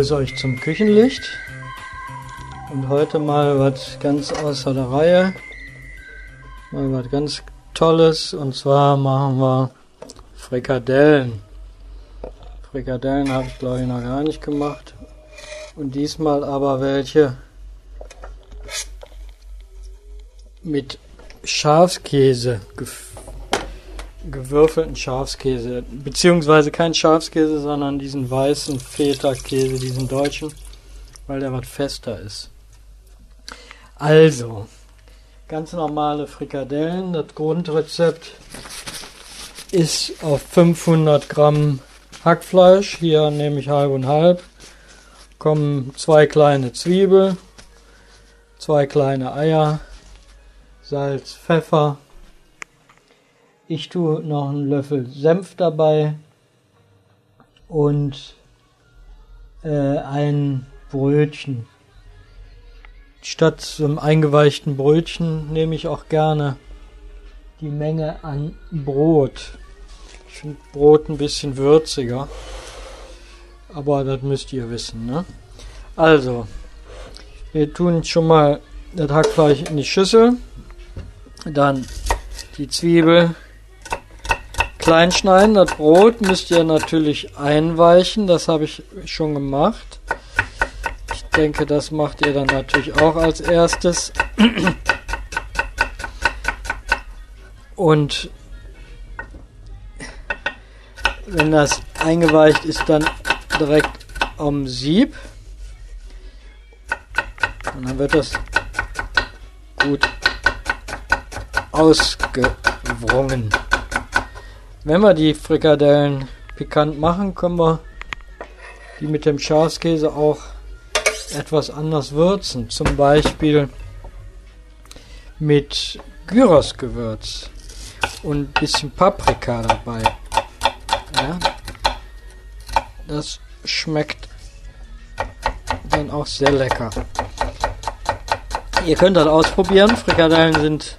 begrüße euch zum Küchenlicht. Und heute mal was ganz außer der Reihe. Mal was ganz Tolles. Und zwar machen wir Frikadellen. Frikadellen habe ich glaube ich noch gar nicht gemacht. Und diesmal aber welche mit Schafskäse gewürfelten Schafskäse, beziehungsweise kein Schafskäse, sondern diesen weißen Feta-Käse, diesen deutschen, weil der was fester ist. Also, ganz normale Frikadellen. Das Grundrezept ist auf 500 Gramm Hackfleisch. Hier nehme ich halb und halb. Kommen zwei kleine Zwiebeln, zwei kleine Eier, Salz, Pfeffer, ich tue noch einen Löffel Senf dabei und äh, ein Brötchen. Statt zum eingeweichten Brötchen nehme ich auch gerne die Menge an Brot. Ich finde Brot ein bisschen würziger. Aber das müsst ihr wissen. Ne? Also, wir tun schon mal das Hackfleisch in die Schüssel. Dann die Zwiebel, klein schneiden. Das Brot müsst ihr natürlich einweichen. Das habe ich schon gemacht. Ich denke, das macht ihr dann natürlich auch als erstes. Und wenn das eingeweicht ist, dann direkt am Sieb. Und dann wird das gut ausgewrungen. Wenn wir die Frikadellen pikant machen, können wir die mit dem Schafskäse auch etwas anders würzen. Zum Beispiel mit Gyrosgewürz und ein bisschen Paprika dabei. Ja, das schmeckt dann auch sehr lecker. Ihr könnt das ausprobieren. Frikadellen sind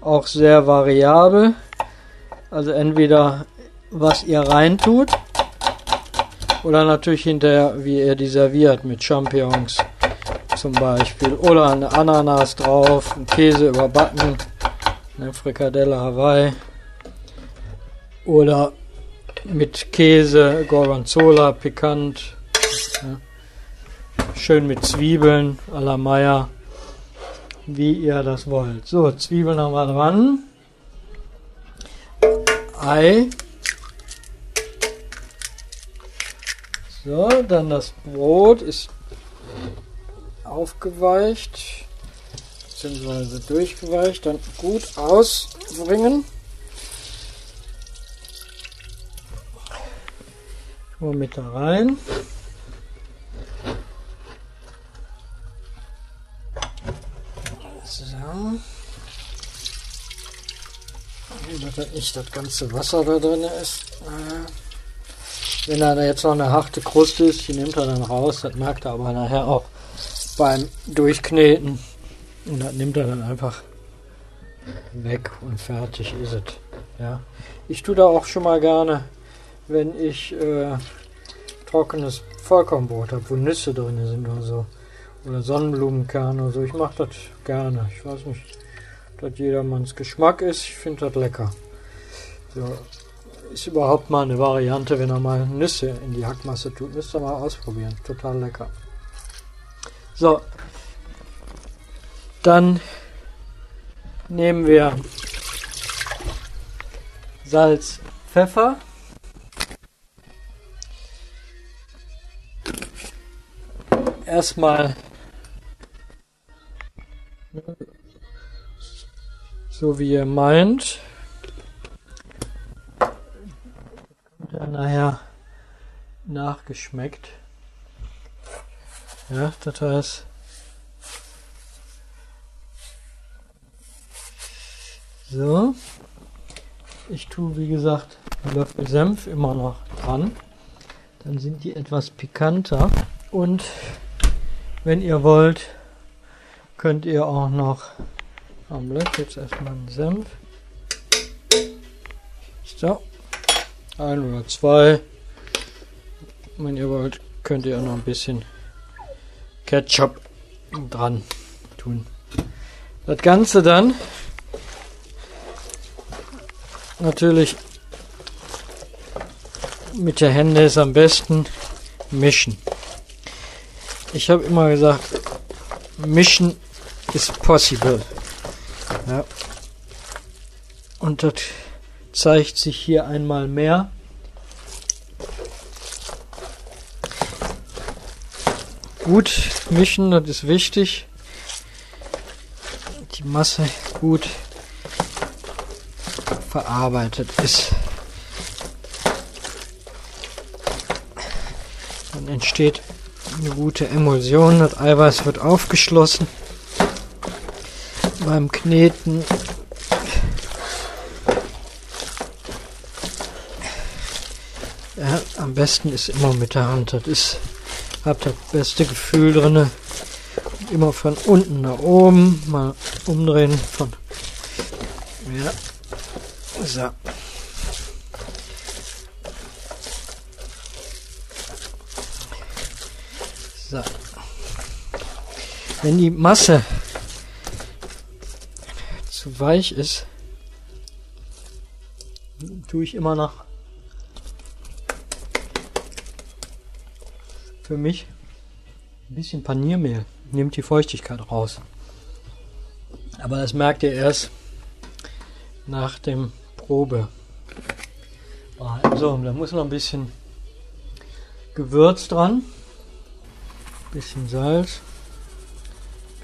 auch sehr variabel. Also entweder was ihr reintut oder natürlich hinterher, wie ihr die serviert mit Champignons zum Beispiel. Oder eine Ananas drauf, ein Käse überbacken, eine Frikadelle Hawaii. Oder mit Käse, Gorgonzola, pikant. Ja. Schön mit Zwiebeln, à la Meier, wie ihr das wollt. So, Zwiebeln haben wir dran. Ei. So, dann das Brot ist aufgeweicht, beziehungsweise durchgeweicht, dann gut ausbringen. Mal mit da rein. So dass nicht das ganze Wasser da drin ist. Wenn da jetzt noch eine harte Kruste ist, die nimmt er dann raus. Das merkt er aber nachher auch beim Durchkneten. Und das nimmt er dann einfach weg und fertig ist es. Ja. Ich tue da auch schon mal gerne, wenn ich äh, trockenes Vollkornbrot habe, wo Nüsse drin sind oder so. Oder Sonnenblumenkerne oder so. Ich mache das gerne. Ich weiß nicht dass jedermanns Geschmack ist. Ich finde das lecker. So, ist überhaupt mal eine Variante, wenn er mal Nüsse in die Hackmasse tut. Müsst ihr mal ausprobieren. Total lecker. So. Dann nehmen wir Salz, Pfeffer. Erstmal so wie ihr meint. Dann nachher nachgeschmeckt. Ja, das heißt, so. Ich tue, wie gesagt, einen Löffel Senf immer noch dran. Dann sind die etwas pikanter. Und wenn ihr wollt, könnt ihr auch noch Augenblick, jetzt erstmal einen Senf. So, ein oder zwei. Wenn ihr wollt, könnt ihr auch noch ein bisschen Ketchup dran tun. Das Ganze dann natürlich mit der Hände ist am besten mischen. Ich habe immer gesagt, mischen ist possible. Ja. Und das zeigt sich hier einmal mehr. Gut mischen, das ist wichtig. Die Masse gut verarbeitet ist. Dann entsteht eine gute Emulsion, das Eiweiß wird aufgeschlossen. Beim Kneten ja, am besten ist immer mit der Hand. Das ist, habt das beste Gefühl drin. Immer von unten nach oben, mal umdrehen von ja, so. So. Wenn die Masse zu weich ist, tue ich immer noch für mich ein bisschen Paniermehl. Nimmt die Feuchtigkeit raus. Aber das merkt ihr erst nach dem Probe. So, da muss noch ein bisschen Gewürz dran bisschen Salz,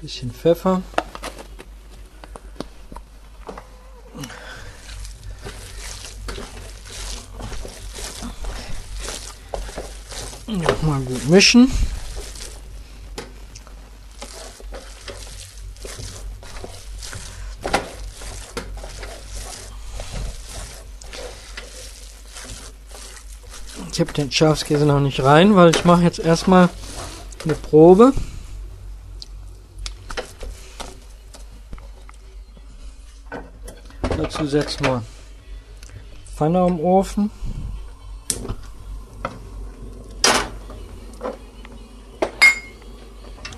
bisschen Pfeffer. Nochmal gut mischen. Ich habe den Schafskäse noch nicht rein, weil ich mache jetzt erstmal eine Probe. Dazu setzen wir Pfanne am Ofen.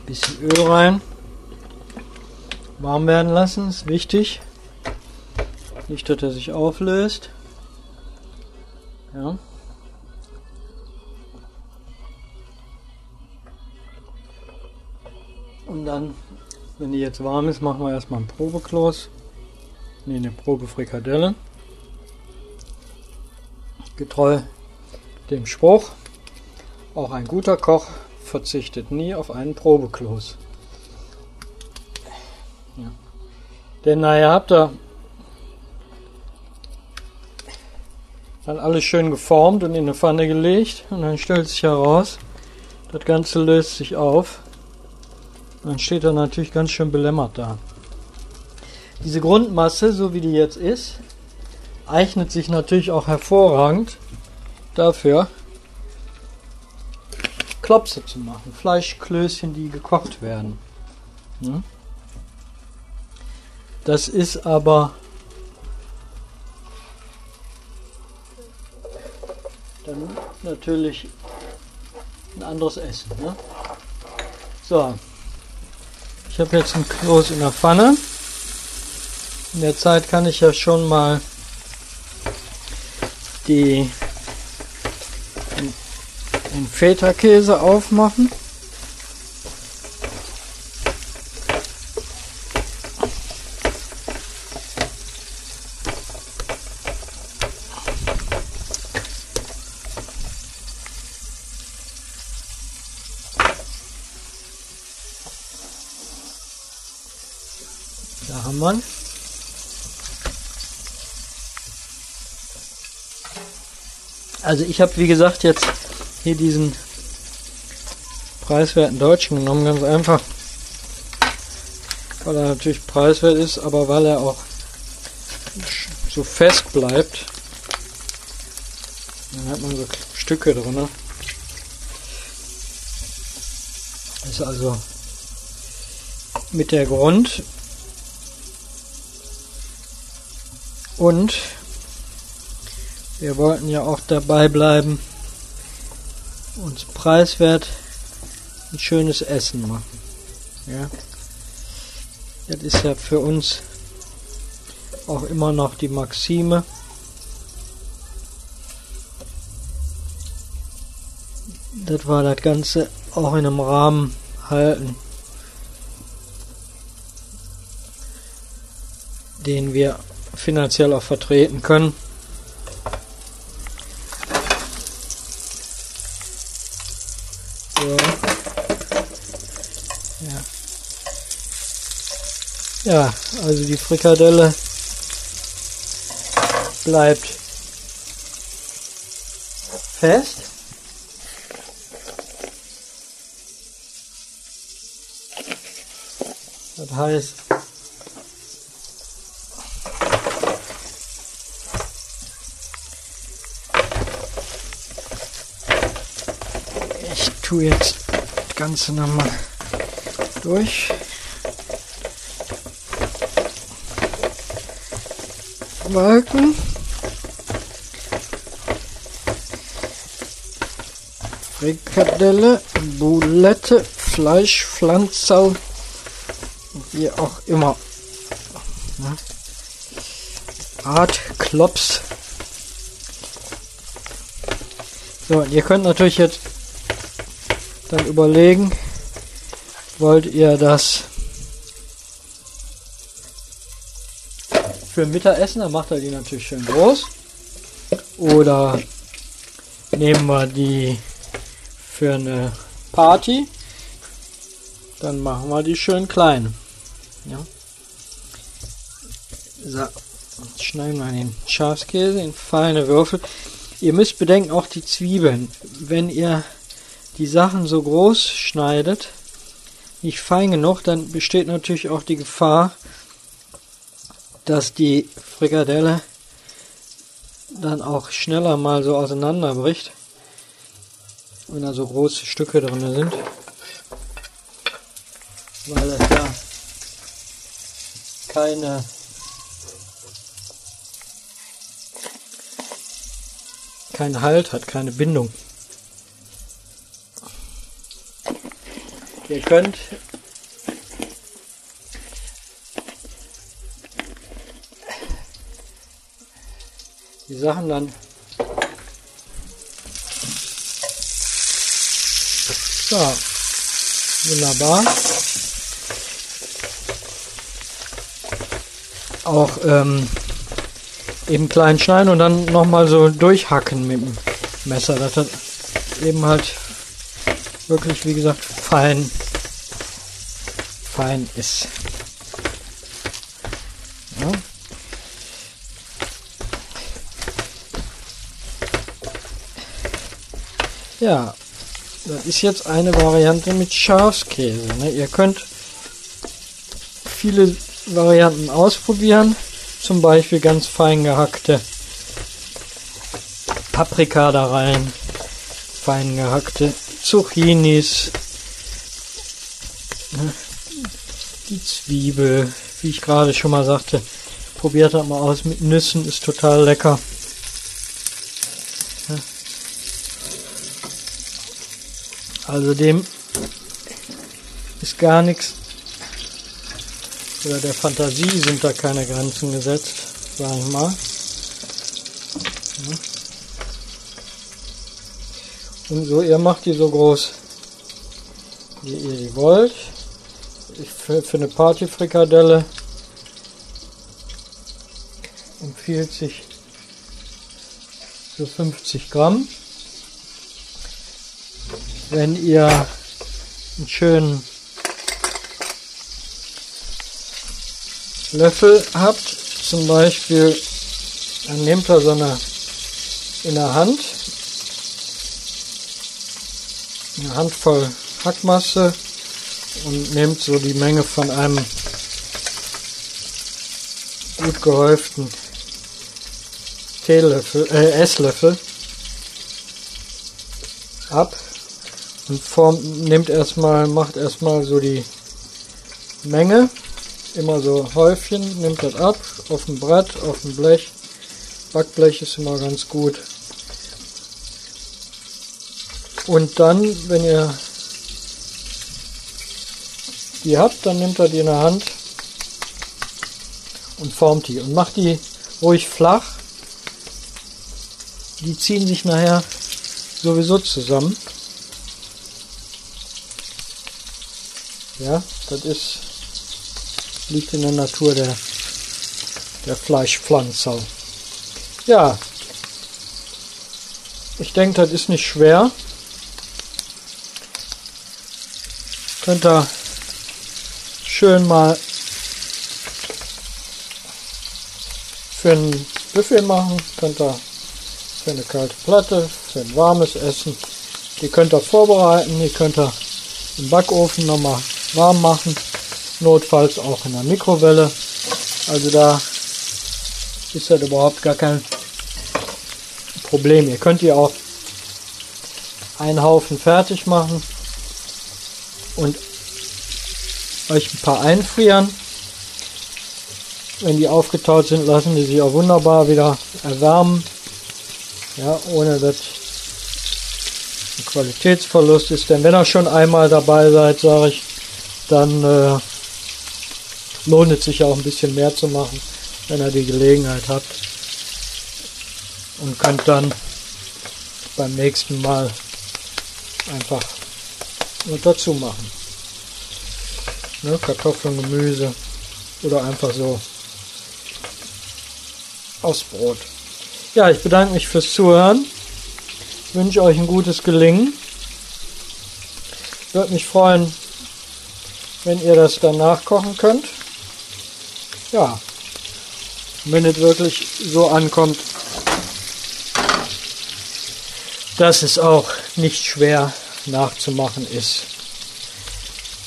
Bisschen Öl rein. Warm werden lassen, ist wichtig. Nicht, dass er sich auflöst. Ja. Und dann, wenn die jetzt warm ist, machen wir erstmal ein Probekloß. Ne, eine Probefrikadelle. Getreu dem Spruch, auch ein guter Koch verzichtet nie auf einen Probekloß. Ja. Denn naja, habt ihr dann alles schön geformt und in eine Pfanne gelegt und dann stellt sich heraus, das Ganze löst sich auf dann steht er natürlich ganz schön belämmert da. Diese Grundmasse, so wie die jetzt ist, eignet sich natürlich auch hervorragend dafür, Klopse zu machen. Fleischklößchen, die gekocht werden. Hm? Das ist aber dann natürlich ein anderes Essen. Ne? So, ich habe jetzt ein Kloß in der Pfanne. In der Zeit kann ich ja schon mal die, den Feta-Käse aufmachen. Da haben wir Also ich habe wie gesagt jetzt hier diesen preiswerten Deutschen genommen, ganz einfach, weil er natürlich preiswert ist, aber weil er auch so fest bleibt. Dann hat man so Stücke drin. Ist also mit der Grund Und wir wollten ja auch dabei bleiben, uns preiswert ein schönes Essen machen. Ja. Das ist ja für uns auch immer noch die Maxime. Das war das Ganze auch in einem Rahmen halten, den wir finanziell auch vertreten können. Ja, also die Frikadelle bleibt fest. Das heißt, ich tue jetzt das Ganze nochmal durch. Wolken. Frikadelle, Boulette, Fleisch, Pflanzau, wie auch immer. Ja. Art Klops. So, ihr könnt natürlich jetzt dann überlegen, wollt ihr das für Mittagessen, dann macht er die natürlich schön groß. Oder nehmen wir die für eine Party, dann machen wir die schön klein. Ja. So, jetzt schneiden wir den Schafskäse in feine Würfel. Ihr müsst bedenken, auch die Zwiebeln. Wenn ihr die Sachen so groß schneidet, nicht fein genug, dann besteht natürlich auch die Gefahr, dass die Frikadelle dann auch schneller mal so auseinanderbricht, wenn da so große Stücke drin sind, weil es ja keine keinen Halt hat, keine Bindung. Ihr könnt die Sachen dann so wunderbar. Auch ähm, eben klein schneiden und dann nochmal so durchhacken mit dem Messer, dass das eben halt wirklich, wie gesagt, fein, fein ist. Ja. Ja, das ist jetzt eine Variante mit Schafskäse. Ne? Ihr könnt viele Varianten ausprobieren. Zum Beispiel ganz fein gehackte Paprika da rein, fein gehackte Zucchinis, ne? Die Zwiebel, wie ich gerade schon mal sagte. Probiert das mal aus mit Nüssen, ist total lecker. Also dem ist gar nichts, oder der Fantasie sind da keine Grenzen gesetzt, sag ich mal. Und so, ihr macht die so groß, wie ihr sie wollt. Für, für eine Partyfrikadelle. Empfiehlt sich so 50 Gramm. Wenn ihr einen schönen Löffel habt, zum Beispiel, dann nehmt ihr so eine in der Hand, eine Handvoll Hackmasse und nehmt so die Menge von einem gut gehäuften Teelöffel, äh, Esslöffel ab und formt, nimmt erstmal, macht erstmal so die Menge, immer so Häufchen, nimmt das ab, auf dem Brett, auf dem Blech. Backblech ist immer ganz gut. Und dann, wenn ihr die habt, dann nehmt ihr die in der Hand und formt die und macht die ruhig flach. Die ziehen sich nachher sowieso zusammen. Ja, das ist liegt in der Natur der, der Fleischpflanzer. Ja, ich denke, das ist nicht schwer. Könnt ihr schön mal für ein Buffet machen, könnt ihr für eine kalte Platte, für ein warmes Essen. Die könnt ihr vorbereiten, die könnt ihr im Backofen nochmal warm machen, notfalls auch in der Mikrowelle. Also da ist das überhaupt gar kein Problem. Ihr könnt ihr auch einen Haufen fertig machen und euch ein paar einfrieren. Wenn die aufgetaut sind, lassen die sich auch wunderbar wieder erwärmen. Ja, ohne dass ein Qualitätsverlust ist. Denn wenn ihr schon einmal dabei seid, sage ich, dann äh, lohnt es sich auch ein bisschen mehr zu machen, wenn ihr die Gelegenheit habt. Und könnt dann beim nächsten Mal einfach dazu machen. Ne, Kartoffeln, Gemüse oder einfach so aufs Brot. Ja, ich bedanke mich fürs Zuhören. Wünsche euch ein gutes Gelingen. Würde mich freuen, wenn ihr das dann nachkochen könnt. Ja, wenn es wirklich so ankommt, dass es auch nicht schwer nachzumachen ist.